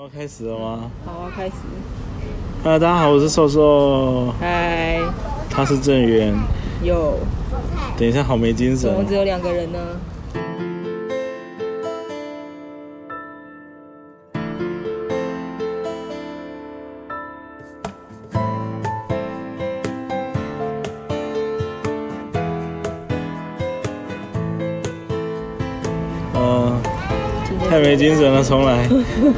要开始了吗？好啊，开始。啊，大家好，我是瘦瘦，嗨，他是郑源。有，等一下，好没精神怎么。只有两个人呢？没精神了，重来。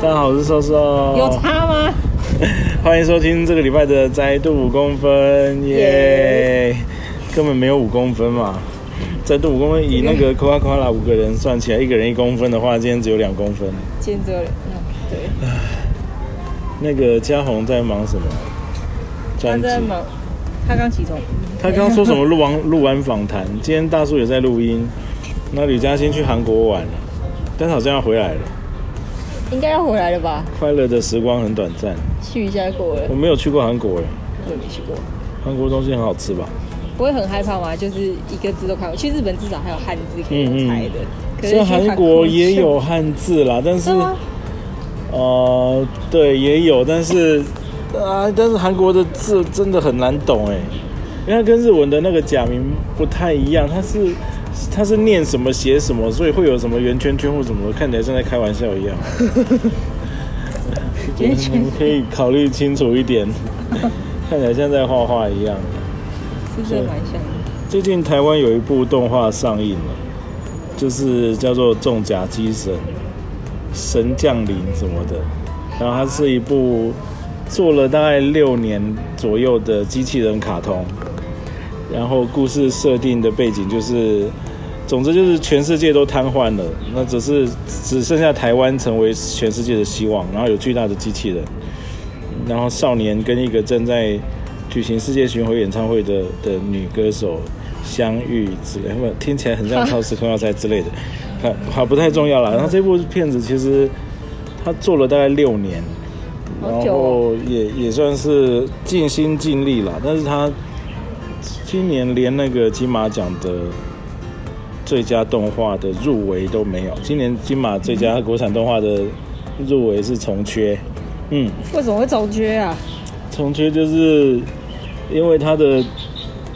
大家好，我是瘦瘦。有差吗？欢迎收听这个礼拜的摘度五公分，耶、根本没有五公分嘛。摘度五公分，以那个 Coca Cola 五个人算起来，一个人一公分的话，今天只有两公分。今天只有两，嗯，对，那个嘉宏在忙什么？他专辑。在忙，他刚起床。他刚刚说什么录完 录完访谈，今天大叔也在录音。那吕嘉欣去韩国玩了，但是好像要回来了。应该要回来了吧？快乐的时光很短暂。去一下过了我，没有去过韩国哎，我也没去过。韩国东西很好吃吧？不会很害怕吗？就是一个字都看不懂。去日本至少还有汉字可以猜的。可虽然去韩国也有汉字啦，但是？呃，对，也有，但是啊，但是韩国的字真的很难懂哎，因为它跟日文的那个假名不太一样，它是它是念什么写什么，所以会有什么圆圈圈或什么的，看起来像在开玩笑一样。圆圈你们可以考虑清楚一点，看起来像在画画一样。是真的蛮像的。最近台湾有一部动画上映了，就是叫做《重甲机神》，神降临什么的。然后它是一部做了大概六年左右的机器人卡通，然后故事设定的背景就是，总之就是全世界都瘫痪了，那只是只剩下台湾成为全世界的希望，然后有巨大的机器人，然后少年跟一个正在举行世界巡回演唱会的的女歌手相遇之类，不听起来很像超时空要塞之类的，好好不太重要了。然后这部片子其实他做了大概六年，然后哦也也算是尽心尽力了，但是他今年连那个金马奖的最佳动画的入围都没有，今年金马最佳国产动画的入围是重缺，嗯。为什么会重缺啊？重缺就是因为它的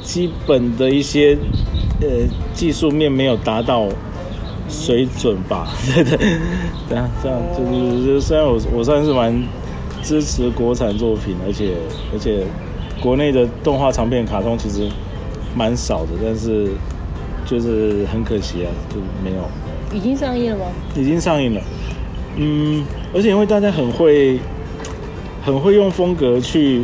基本的一些呃技术面没有达到水准吧？对对，这样这样就是就是虽然我我算是蛮支持国产作品，而且而且国内的动画长片卡通其实蛮少的，但是就是很可惜啊，就没有。已经上映了吗？已经上映了。嗯，而且因为大家很会，很会用风格去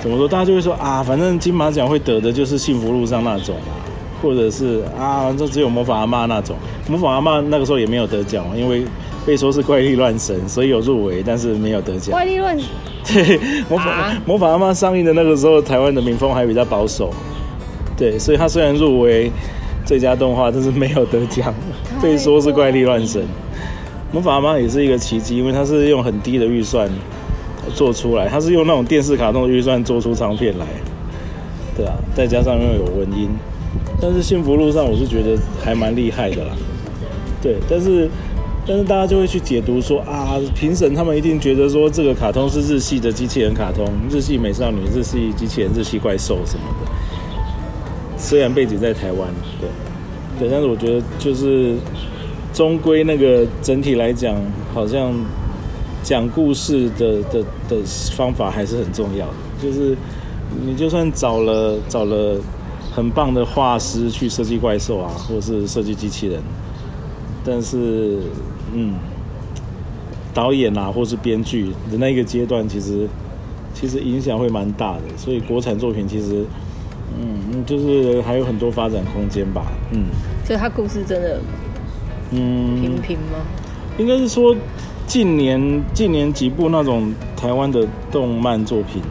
怎么说，大家就会说啊，反正金马奖会得的就是《幸福路上》那种啊，或者是啊，这只有魔法阿妈那种。魔法阿妈那个时候也没有得奖，因为被说是怪力乱神，所以有入围，但是没有得奖。怪力乱 对，魔法、啊魔法阿妈上映的那个时候，台湾的民风还比较保守。对，所以他虽然入围最佳动画，但是没有得奖，被说是怪力乱神。魔法阿妈也是一个奇迹，因为它是用很低的预算做出来，它是用那种电视卡通的预算做出长片来。对啊，再加上又有文音，但是幸福路上我是觉得还蛮厉害的啦。对，但是但是大家就会去解读说啊，评审他们一定觉得说这个卡通是日系的机器人卡通，日系美少女、日系机器人、日系怪兽什么的。虽然背景在台湾，对对，但是我觉得就是终归那个整体来讲，好像讲故事的的的方法还是很重要的。就是你就算找了找了很棒的画师去设计怪兽啊，或是设计机器人，但是嗯，导演啊，或是编剧的那个阶段，其实其实影响会蛮大的。所以国产作品其实嗯，就是还有很多发展空间吧。嗯所以他故事真的嗯，平平吗？应该是说近年近年几部那种台湾的动漫作品，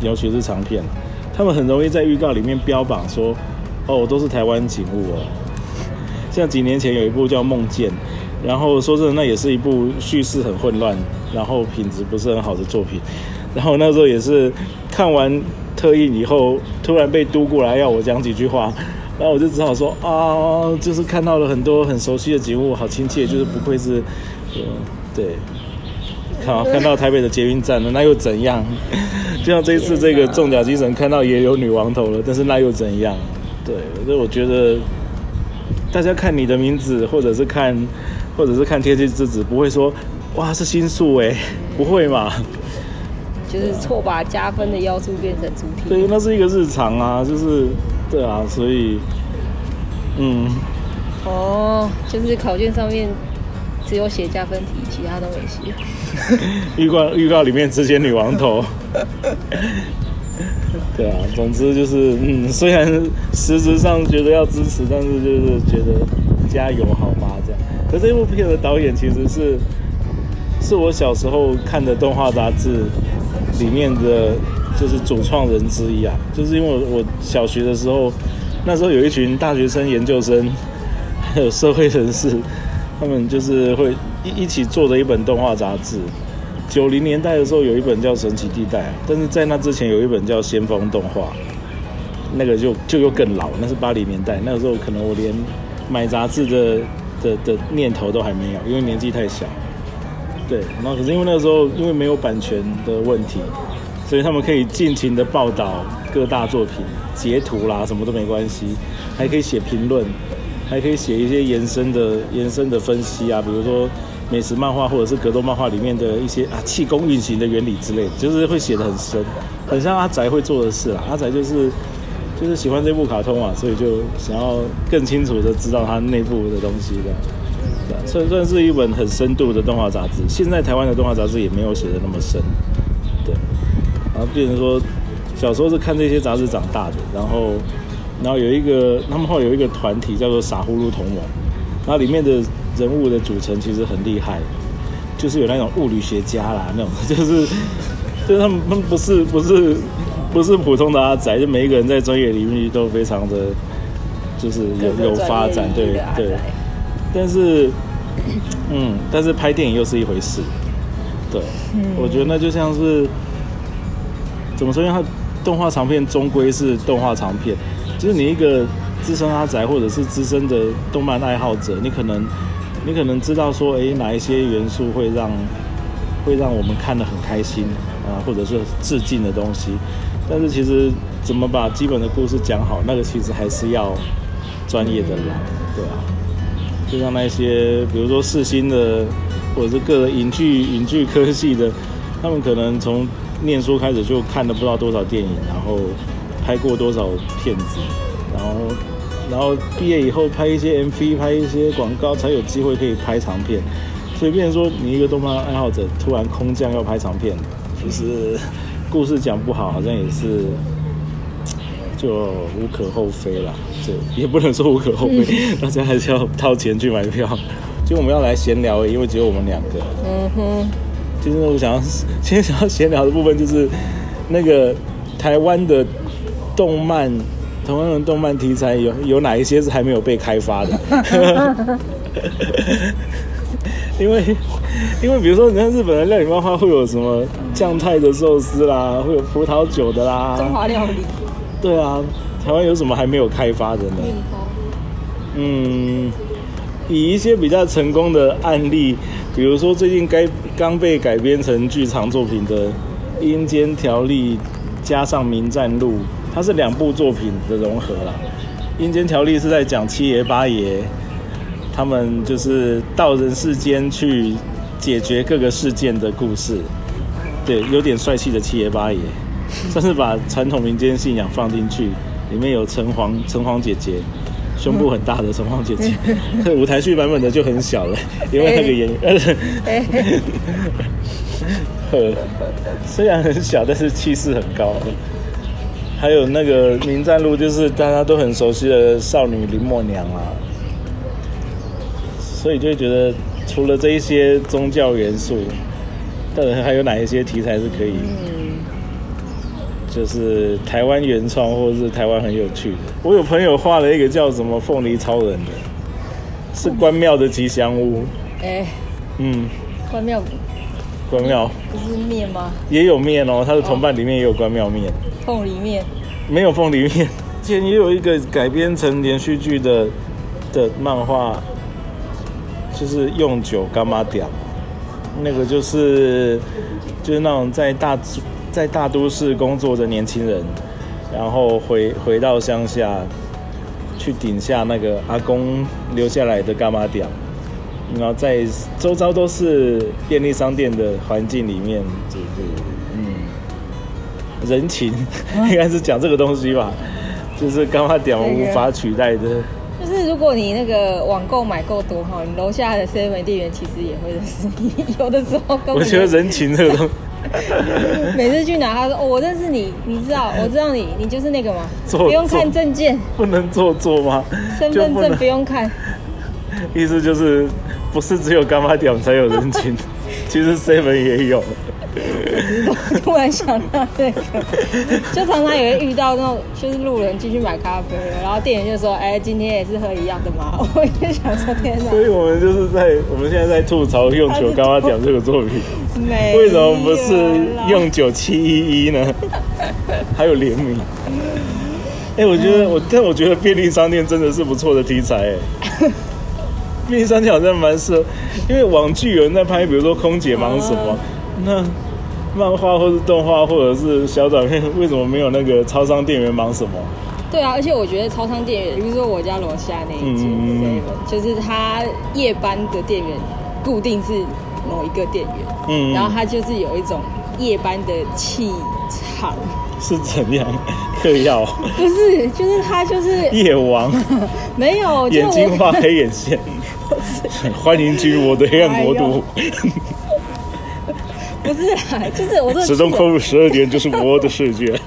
尤其是长片，他们很容易在预告里面标榜说，哦，都是台湾景物哦。像几年前有一部叫《梦见》，然后说真的，那也是一部叙事很混乱，然后品质不是很好的作品。然后那时候也是看完特意以后，突然被督过来要我讲几句话，然后我就只好说啊，就是看到了很多很熟悉的景物，好亲切，就是不愧是，呃，对，看看到台北的捷运站了，那又怎样？就像这一次这个重甲精神看到也有女王头了，但是那又怎样？对，所以我觉得大家看你的名字，或者是看，或者是看天气之子，不会说哇是新宿哎，不会嘛？就是错把加分的要素变成主体。对，那是一个日常啊，就是对啊，所以嗯，哦，就是考卷上面只有写加分题，其他都没写。预告预告里面只写女王头。对啊，总之就是嗯，虽然实质上觉得要支持，但是就是觉得加油好吗？这样。可这部片的导演其实是是我小时候看的动画杂志里面的就是主创人之一啊，就是因为我我小学的时候，那时候有一群大学生、研究生，还有社会人士，他们就是会一一起做的一本动画杂志。九零年代的时候有一本叫《神奇地带》，但是在那之前有一本叫《先锋动画》，那个就就又更老，那是八零年代。那个时候可能我连买杂志的的的念头都还没有，因为年纪太小。对，然后可是因为那个时候因为没有版权的问题，所以他们可以尽情的报道各大作品，截图啦什么都没关系，还可以写评论，还可以写一些延伸的延伸的分析啊，比如说。美食漫画或者是格斗漫画里面的一些啊气功运行的原理之类，就是会写的很深，很像阿宅会做的事啦。阿宅就是就是喜欢这部卡通啊，所以就想要更清楚的知道它内部的东西的，算算是一本很深度的动画杂志。现在台湾的动画杂志也没有写的那么深，对。然后变成说小时候是看这些杂志长大的，然后然后有一个他们后来有一个团体叫做傻呼噜同盟，然后里面的。人物的组成其实很厉害，就是有那种物理学家啦，那种 就是就是他们他们不是不是不是普通的阿宅，就每一个人在专业领域都非常的就是有有发展，对对。但是嗯，但是拍电影又是一回事，对，我觉得那就像是怎么说？因为它动画长片终归是动画长片，就是你一个资深阿宅或者是资深的动漫爱好者，你可能。你可能知道说，哎，哪一些元素会让会让我们看得很开心啊，或者是致敬的东西。但是其实怎么把基本的故事讲好，那个其实还是要专业的来，对啊。就像那些比如说四新的，或者是各影剧影剧科系的，他们可能从念书开始就看了不知道多少电影，然后拍过多少片子，然后。然后毕业以后拍一些 MV，拍一些广告，才有机会可以拍长片。所以，变成说你一个动漫爱好者突然空降要拍长片，其实故事讲不好，好像也是就无可厚非啦。就也不能说无可厚非，大家还是要掏钱去买票。就我们要来闲聊，因为只有我们两个。嗯哼。其实我想要 今天想要闲聊的部分，就是那个台湾的动漫。台湾的动漫题材有有哪一些是还没有被开发的？因为因为比如说，你看日本的料理漫画会有什么酱菜的寿司啦，会有葡萄酒的啦，中华料理。对啊，台湾有什么还没有开发的呢？嗯，以一些比较成功的案例，比如说最近该刚被改编成剧场作品的《阴间条例》，加上《名战录》。它是两部作品的融合啦，《阴间条例》是在讲七爷八爷，他们就是到人世间去解决各个事件的故事，对，有点帅气的七爷八爷，算是把传统民间信仰放进去，里面有城隍城隍姐姐，胸部很大的城隍姐姐，舞台剧版本的就很小了，因为那个演员，虽然很小，但是气势很高。还有那个《民战路》，就是大家都很熟悉的少女林默娘啊，所以就觉得除了这一些宗教元素，到底还有哪一些题材是可以，就是台湾原创或者是台湾很有趣的？我有朋友画了一个叫什么《凤梨超人》的，是关庙的吉祥物。哎，嗯，关庙，关庙不是面吗？也有面哦，他的同伴里面也有关庙面。凤梨面没有凤梨面，之前也有一个改编成连续剧的的漫画，就是用酒干妈屌，那个就是就是那种在大在大都市工作的年轻人，然后回回到乡下去顶下那个阿公留下来的干妈店，然后在周遭都是便利商店的环境里面，就是嗯人情应该是讲这个东西吧，就是干妈店无法取代的。就是如果你那个网购买够多哈，你楼下的 seven 店员其实也会认识你，有的时候跟我觉得人情这个东西，每次去哪他说哦我认识你，你知道我知道你，你就是那个嘛，做不用看证件，不能做作吗？身份证不用看，意思就是不是只有干妈店才有人情，其实 seven 也有。突然想到那个，就常常也会遇到那种，就是路人进去买咖啡，然后店员就说：“哎，今天也是喝一样的吗？”我也想说：“天哪！”所以我们就是在我们现在在吐槽用酒干妈讲这个作品，为什么不是用九七一一呢？还有联名。哎，我觉得我，但我觉得便利商店真的是不错的题材。哎，便利商店好像蛮适合，因为网剧有人在拍，比如说空姐忙什么，那。漫画或是动画或者是小短片，为什么没有那个超商店员忙什么？对啊，而且我觉得超商店员，比如说我家楼下那一间，就是他夜班的店员固定是某一个店员，嗯，然后他就是有一种夜班的气场，是怎样嗑药？不是，就是他就是夜王，没有眼睛画黑眼线，欢迎进入我的黑暗国度。不是啦，就是我说始终扣入十二点就是我的世界。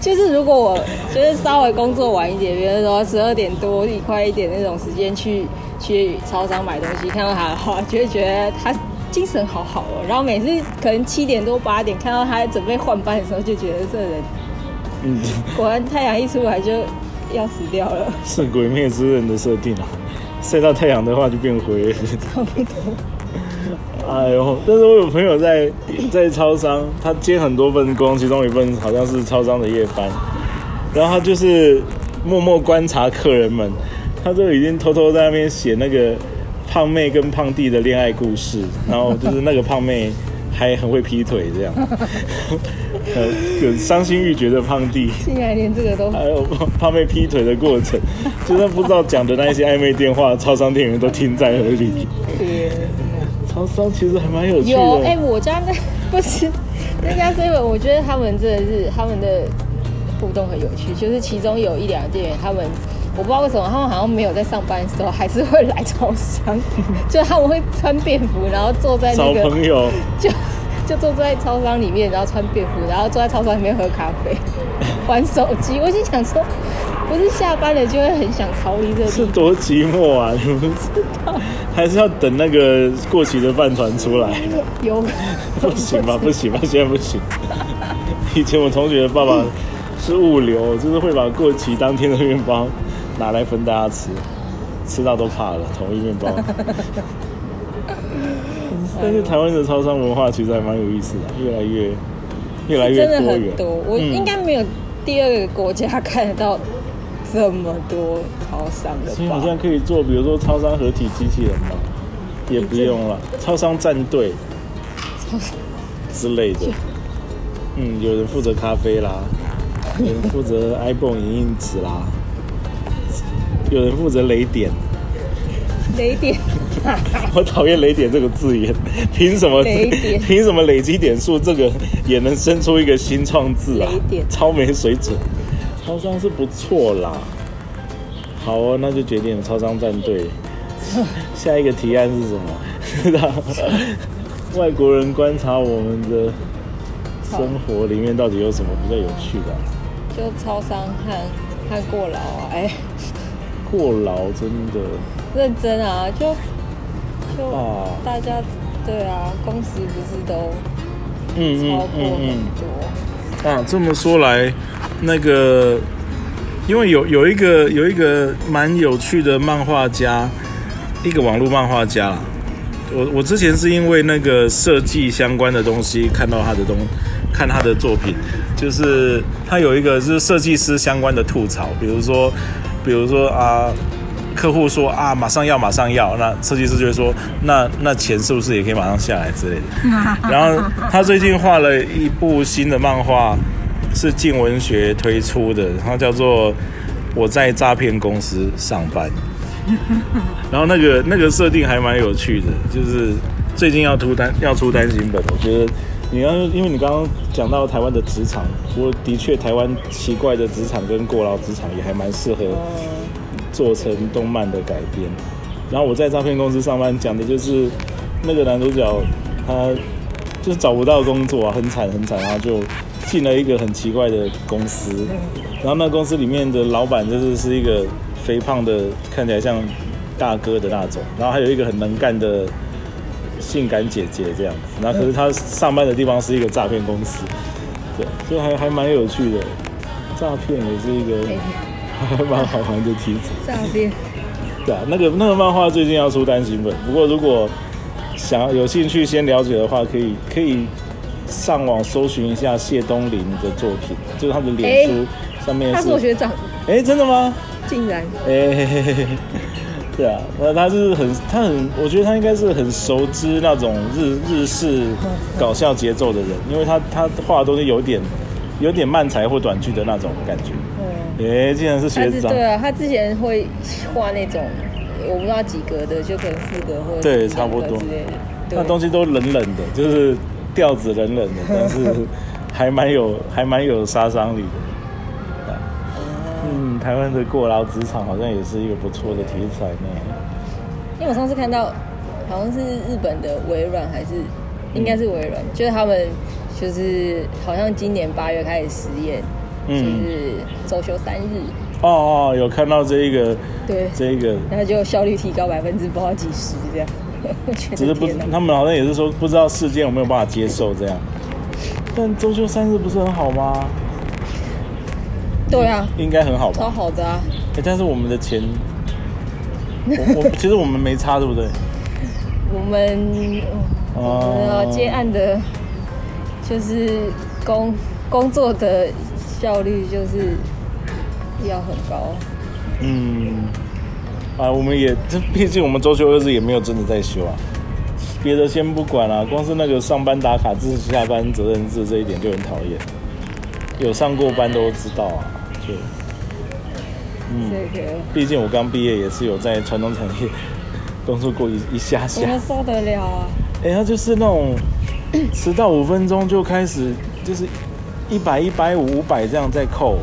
就是如果我就是稍微工作晚一点，比如说十二点多一快一点那种时间去去超商买东西，看到他的话，就会觉得他精神好好哦。然后每次可能七点多八点看到他准备换班的时候，就觉得这人，嗯，果然太阳一出来就要死掉了。是鬼灭之刃的设定啊，晒到太阳的话就变灰。差不多。哎呦！但是我有朋友在在超商，他接很多份工，其中一份好像是超商的夜班，然后他就是默默观察客人们，他就已经偷偷在那边写那个胖妹跟胖弟的恋爱故事，然后就是那个胖妹还很会劈腿这样，呃，有伤心欲绝的胖弟，竟然连这个都，还有胖妹劈腿的过程，就算不知道讲的那些暧昧电话，超商店员都听在耳里。超商其实还蛮有趣的。有哎，我家那不是那家 seven，我觉得他们真的是他们的互动很有趣。就是其中有一两个店员，他们我不知道为什么，他们好像没有在上班的时候，还是会来超商。就他们会穿便服，然后坐在那个朋友，就就坐在超商里面，然后穿便服，然后坐在超商里面喝咖啡、玩手机。我就想说。不是下班了就会很想逃离这里，是多寂寞啊！你们知道，还是要等那个过期的饭团出来？有不行吧？不行吧？现在不行。以前我同学的爸爸是物流，就是会把过期当天的面包拿来分大家吃，吃到都怕了。同一面包。但是台湾的超商文化其实还蛮有意思的，越来越越来越多元。多，我应该没有第二个国家看得到。这么多超商的，所以好像可以做，比如说超商合体机器人嘛，也不用了，超商战队，之类的。嗯，有人负责咖啡啦，有人负责 iPhone 影印纸啦，有人负责雷点。雷点，我讨厌雷点这个字眼，凭什么？凭什么累积点数这个也能生出一个新创字啊？雷点，超没水准。超商是不错啦，好哦，那就决定超商战队。下一个提案是什么？外国人观察我们的生活里面到底有什么比较有趣的？就超商和和过劳啊，哎，过劳真的认真啊，就就大家对啊，工时不是都超过很多啊？这么说来。那个，因为有有一个有一个蛮有趣的漫画家，一个网络漫画家。我我之前是因为那个设计相关的东西看到他的东，看他的作品，就是他有一个是设计师相关的吐槽，比如说，比如说啊，客户说啊马上要马上要，那设计师就会说那那钱是不是也可以马上下来之类的。然后他最近画了一部新的漫画，是静文学推出的，它叫做《我在诈骗公司上班》。然后那个那个设定还蛮有趣的，就是最近要出单要出单行本，我觉得你刚因为你刚刚讲到台湾的职场，不过的确台湾奇怪的职场跟过劳职场也还蛮适合做成动漫的改编。然后我在诈骗公司上班，讲的就是那个男主角他就是找不到工作啊，很惨很惨，然后就进了一个很奇怪的公司，然后那公司里面的老板就是是一个。肥胖的，看起来像大哥的那种，然后还有一个很能干的性感姐姐这样子，然后可是他上班的地方是一个诈骗公司，对，所以还还蛮有趣的，诈骗也是一个还 蛮好玩的题材。诈骗，对啊，那个那个漫画最近要出单行本，不过如果想有兴趣先了解的话，可以可以上网搜寻一下谢东林的作品，就是他的脸书上面他是我学长，哎，真的吗？竟然，哎，对啊，那他是很，他很，我觉得他应该是很熟知那种日日式搞笑节奏的人，因为他他画的东西有点有点慢才或短剧的那种感觉。嗯，哎，竟然是学长。对啊，他之前会画那种我不知道几格的，就可能四格或者对差不多之类的。那东西都冷冷的，就是调子冷冷的，但是还蛮有还蛮有杀伤力的。嗯台湾的过劳职场好像也是一个不错的题材呢。因为我上次看到，好像是日本的微软还是应该是微软，就是他们就是好像今年八月开始实验，就是周休三日。哦哦，有看到这一个，对，这一个，然后就效率提高百分之不知道几十这样。只是不，他们好像也是说不知道事件有没有办法接受这样。但周休三日不是很好吗？对啊，应该很好吧？超好的啊！哎，但是我们的钱，我我其实我们没差，对不对？我们哦，接案的，就是工工作的效率就是要很高。嗯，啊，我们也这 毕竟我们周休二日也没有真的在休啊。别的先不管了，光是那个上班打卡制、下班责任制这一点就很讨厌。有上过班都知道啊。就，嗯，毕竟我刚毕业，也是有在传统产业 工作过一一下下。怎么受得了啊？哎，他就是那种迟到五分钟就开始，就是一百、一百五、五百这样在扣，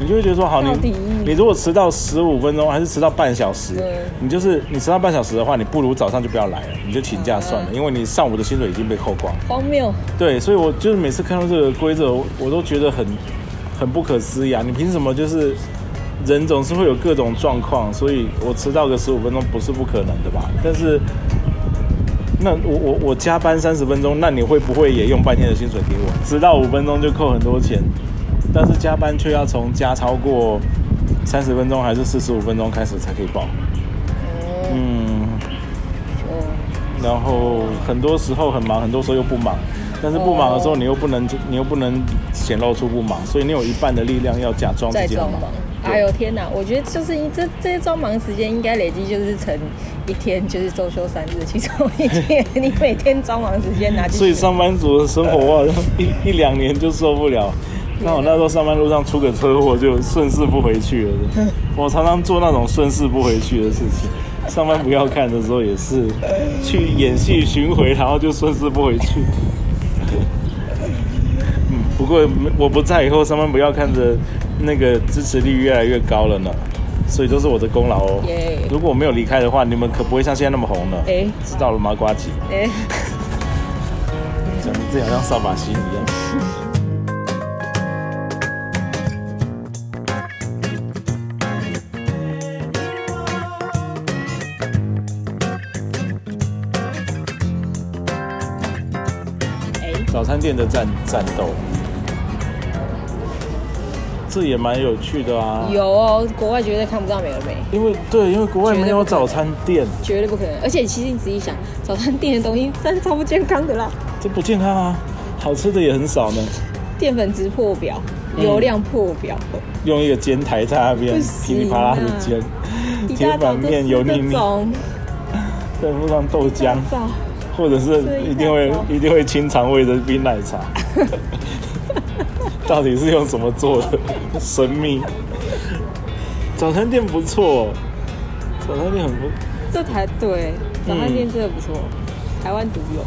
你就会觉得说，好，你你如果迟到十五分钟，还是迟到半小时，你就是你迟到半小时的话，你不如早上就不要来了，你就请假算了，因为你上午的薪水已经被扣光。荒谬。对，所以我就是每次看到这个规则，我都觉得很。很不可思议啊！你凭什么就是人总是会有各种状况，所以我迟到个十五分钟不是不可能的吧？但是那我我我加班三十分钟，那你会不会也用半天的薪水给我？迟到五分钟就扣很多钱，但是加班却要从加超过三十分钟还是四十五分钟开始才可以报？嗯，然后很多时候很忙，很多时候又不忙。但是不忙的时候，你又不能，你又不能显露出不忙，所以你有一半的力量要假装自己忙。哎呦天哪！我觉得就是这这些装忙时间应该累积就是成一天，就是周休三日其中一天。你每天装忙时间拿去。所以上班族的生活哇一一两年就受不了。那我那时候上班路上出个车祸，就顺势不回去了。我常常做那种顺势不回去的事情。上班不要看的时候也是去演戏巡回，然后就顺势不回去。嗯，不过我不在以后，上班不要看着那个支持率越来越高了呢，所以都是我的功劳哦。如果我没有离开的话，你们可不会像现在那么红了。哎，知道了吗，瓜吉？哎，讲这好像扫把星一样。早餐店的战战斗，这也蛮有趣的啊。有哦，国外绝对看不到美而美。因为对，因为国外没有早餐店，绝对不可能。而且其实你仔细想，早餐店的东西真的超不健康的啦。这不健康啊，好吃的也很少呢。淀粉值破表，油量破表，用一个煎台在那边噼里啪啦的煎。一铁板面油腻面，这种，再附上豆浆，早或者是一一定会一定会清肠胃的冰奶茶。到底是用什么做的？神秘。早餐店不错，早餐店很不，这台对早餐店真的不错，台湾独有。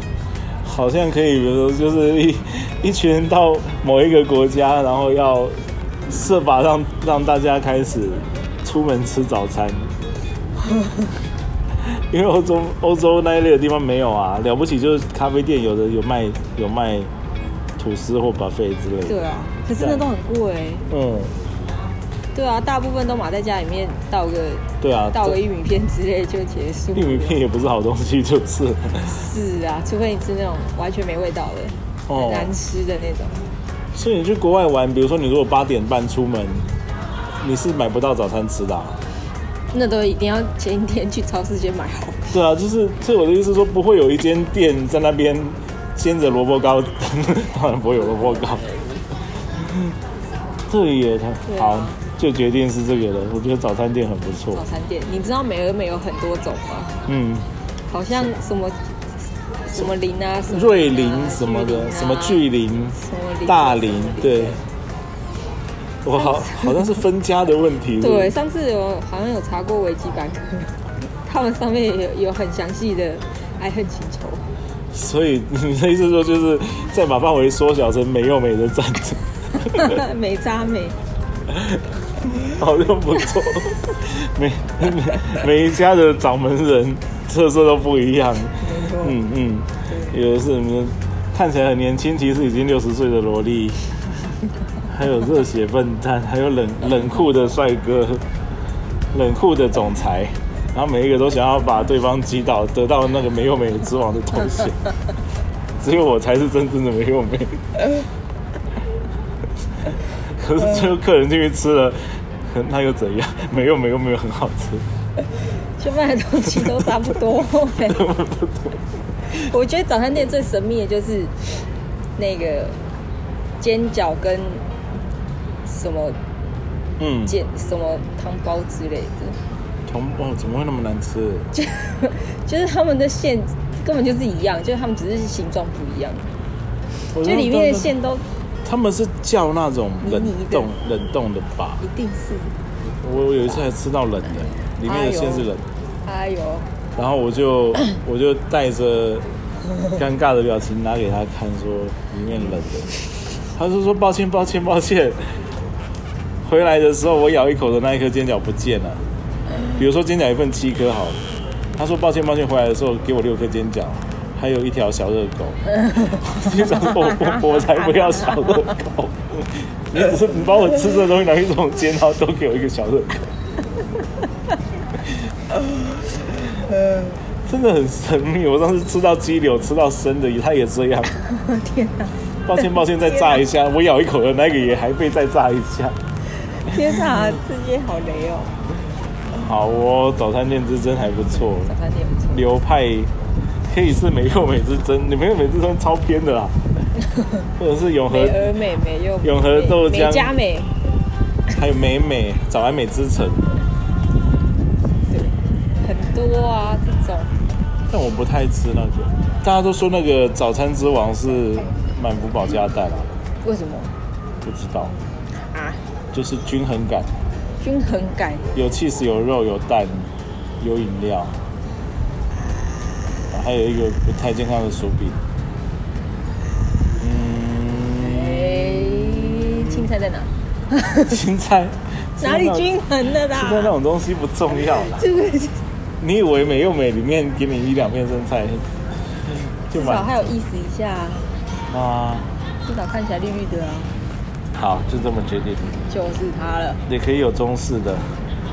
好像可以，比如说就是一 一群人到某一个国家，然后要设法让让大家开始出门吃早餐。因为欧洲欧洲那一类的地方没有啊，了不起就是咖啡店有的有卖有卖吐司或 buffet 之类的。对啊，可是那都很贵。嗯，对啊，大部分都码在家里面倒个对啊，倒个玉米片之类就结束。玉米片也不是好东西，就是是啊，除非你吃那种完全没味道的、哦很难吃的那种。所以你去国外玩，比如说你如果八点半出门，你是买不到早餐吃的、啊。那都一定要前一天去超市先买好。对啊，就是，所以我的意思是说，不会有一间店在那边煎着萝卜糕，当然不会有萝卜糕。这也它对啊好，就决定是这个了。我觉得早餐店很不错早。餐店，你知道美而美有很多种吗？嗯，好像什么什么林啊，什么瑞林什么的，啊什么巨林、大林对。我好好像是分家的问题。对，上次有好像有查过维基百科，他们上面有有很详细的爱恨情仇。所以你的意思说，就是再把范围缩小成美又美的战争。美渣美，好像不错。每每每一家的掌门人特色都不一样。嗯嗯，有的是嗯看起来很年轻，其实已经六十岁的萝莉，还有热血笨蛋，还有冷冷酷的帅哥，冷酷的总裁。然后每一个都想要把对方击倒，得到那个没有美之王的头衔。只有我才是真正的没有美。可是最后客人进去吃了，那又怎样？没有没有没有很好吃。去卖的东西都 差不多。我觉得早餐店最神秘的就是那个煎饺跟什么嗯，煎什么汤包之类的，汤包怎么会那么难吃？就 就是他们的馅根本就是一样，就是他们只是形状不一样，我就里面的馅都他们是叫那种冷冻冷冻的吧？一定是。我我有一次还吃到冷的，里面的馅是冷，哎呦，然后我就 我就带着尴尬的表情拿给他看，说里面冷的，他就说抱歉抱歉抱歉。回来的时候，我咬一口的那一颗煎饺不见了。比如说煎饺一份七颗好了，他说抱歉抱歉，回来的时候给我六颗煎饺，还有一条小热狗。我就想说我我才不要小热狗，你只是你把我吃这东西拿去种煎，然后都给我一个小热狗。真的很神秘。我上次吃到鸡柳，吃到生的，他也这样。天哪，抱歉抱歉，再炸一下。我咬一口的那个也还被再炸一下。天哪，这些好雷哦！好哦，早餐店之争还不错，早餐店不错，流派可以是美又美之争，你美又美之争超偏的啦，或者是永和美，而美，美又永和豆浆美加美，还有美美早安美之城，对，很多啊这种。但我不太吃那个。大家都说那个早餐之王是满福宝加蛋啊，为什么不知道，啊？就是均衡感，均衡感，有 cheese 有肉有蛋有饮料，还有一个不太健康的薯饼。嗯，哎，青菜在哪？青菜 哪里均衡的现在那啦？种东西不重要啦。这个你以为美又美里面给你一两片生菜就少满还有意思一下啊，啊？至少看起来绿绿的啊，好，就这么决定。就是它了。也可以有中式的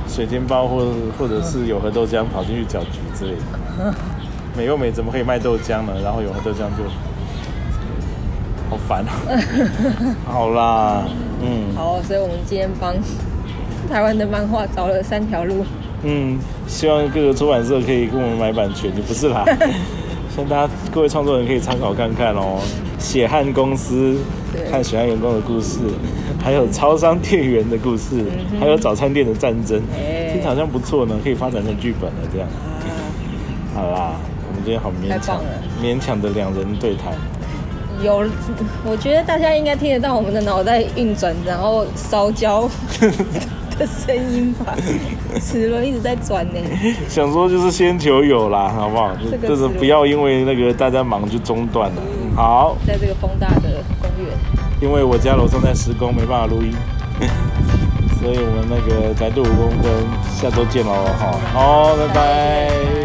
水煎包，或或者是有和豆浆跑进去搅局之类的。美又美怎么可以卖豆浆呢？然后有和豆浆就好烦啊。好啦，嗯好，所以我们今天帮台湾的漫画找了三条路。嗯，希望各个出版社可以跟我们买版权，也不是啦。希望大家各位创作人可以参考看看哦。血汗公司对看血汗员工的故事，还有超商店员的故事，还有早餐店的战争。听起来好像不错呢，可以发展成剧本了这样。好啦，我们今天好勉强勉强的两人对谈。有，我觉得大家应该听得到我们的脑袋运转，然后烧焦 的声音吧，齿轮一直在转呢。想说就是先求有啦，好不好？就就是是不要因为那个大家忙就中断了。好，在这个风大的公园，因为我家楼上在施工，没办法录音，所以我们那个宅度五公分下周见喽，好，好，拜拜。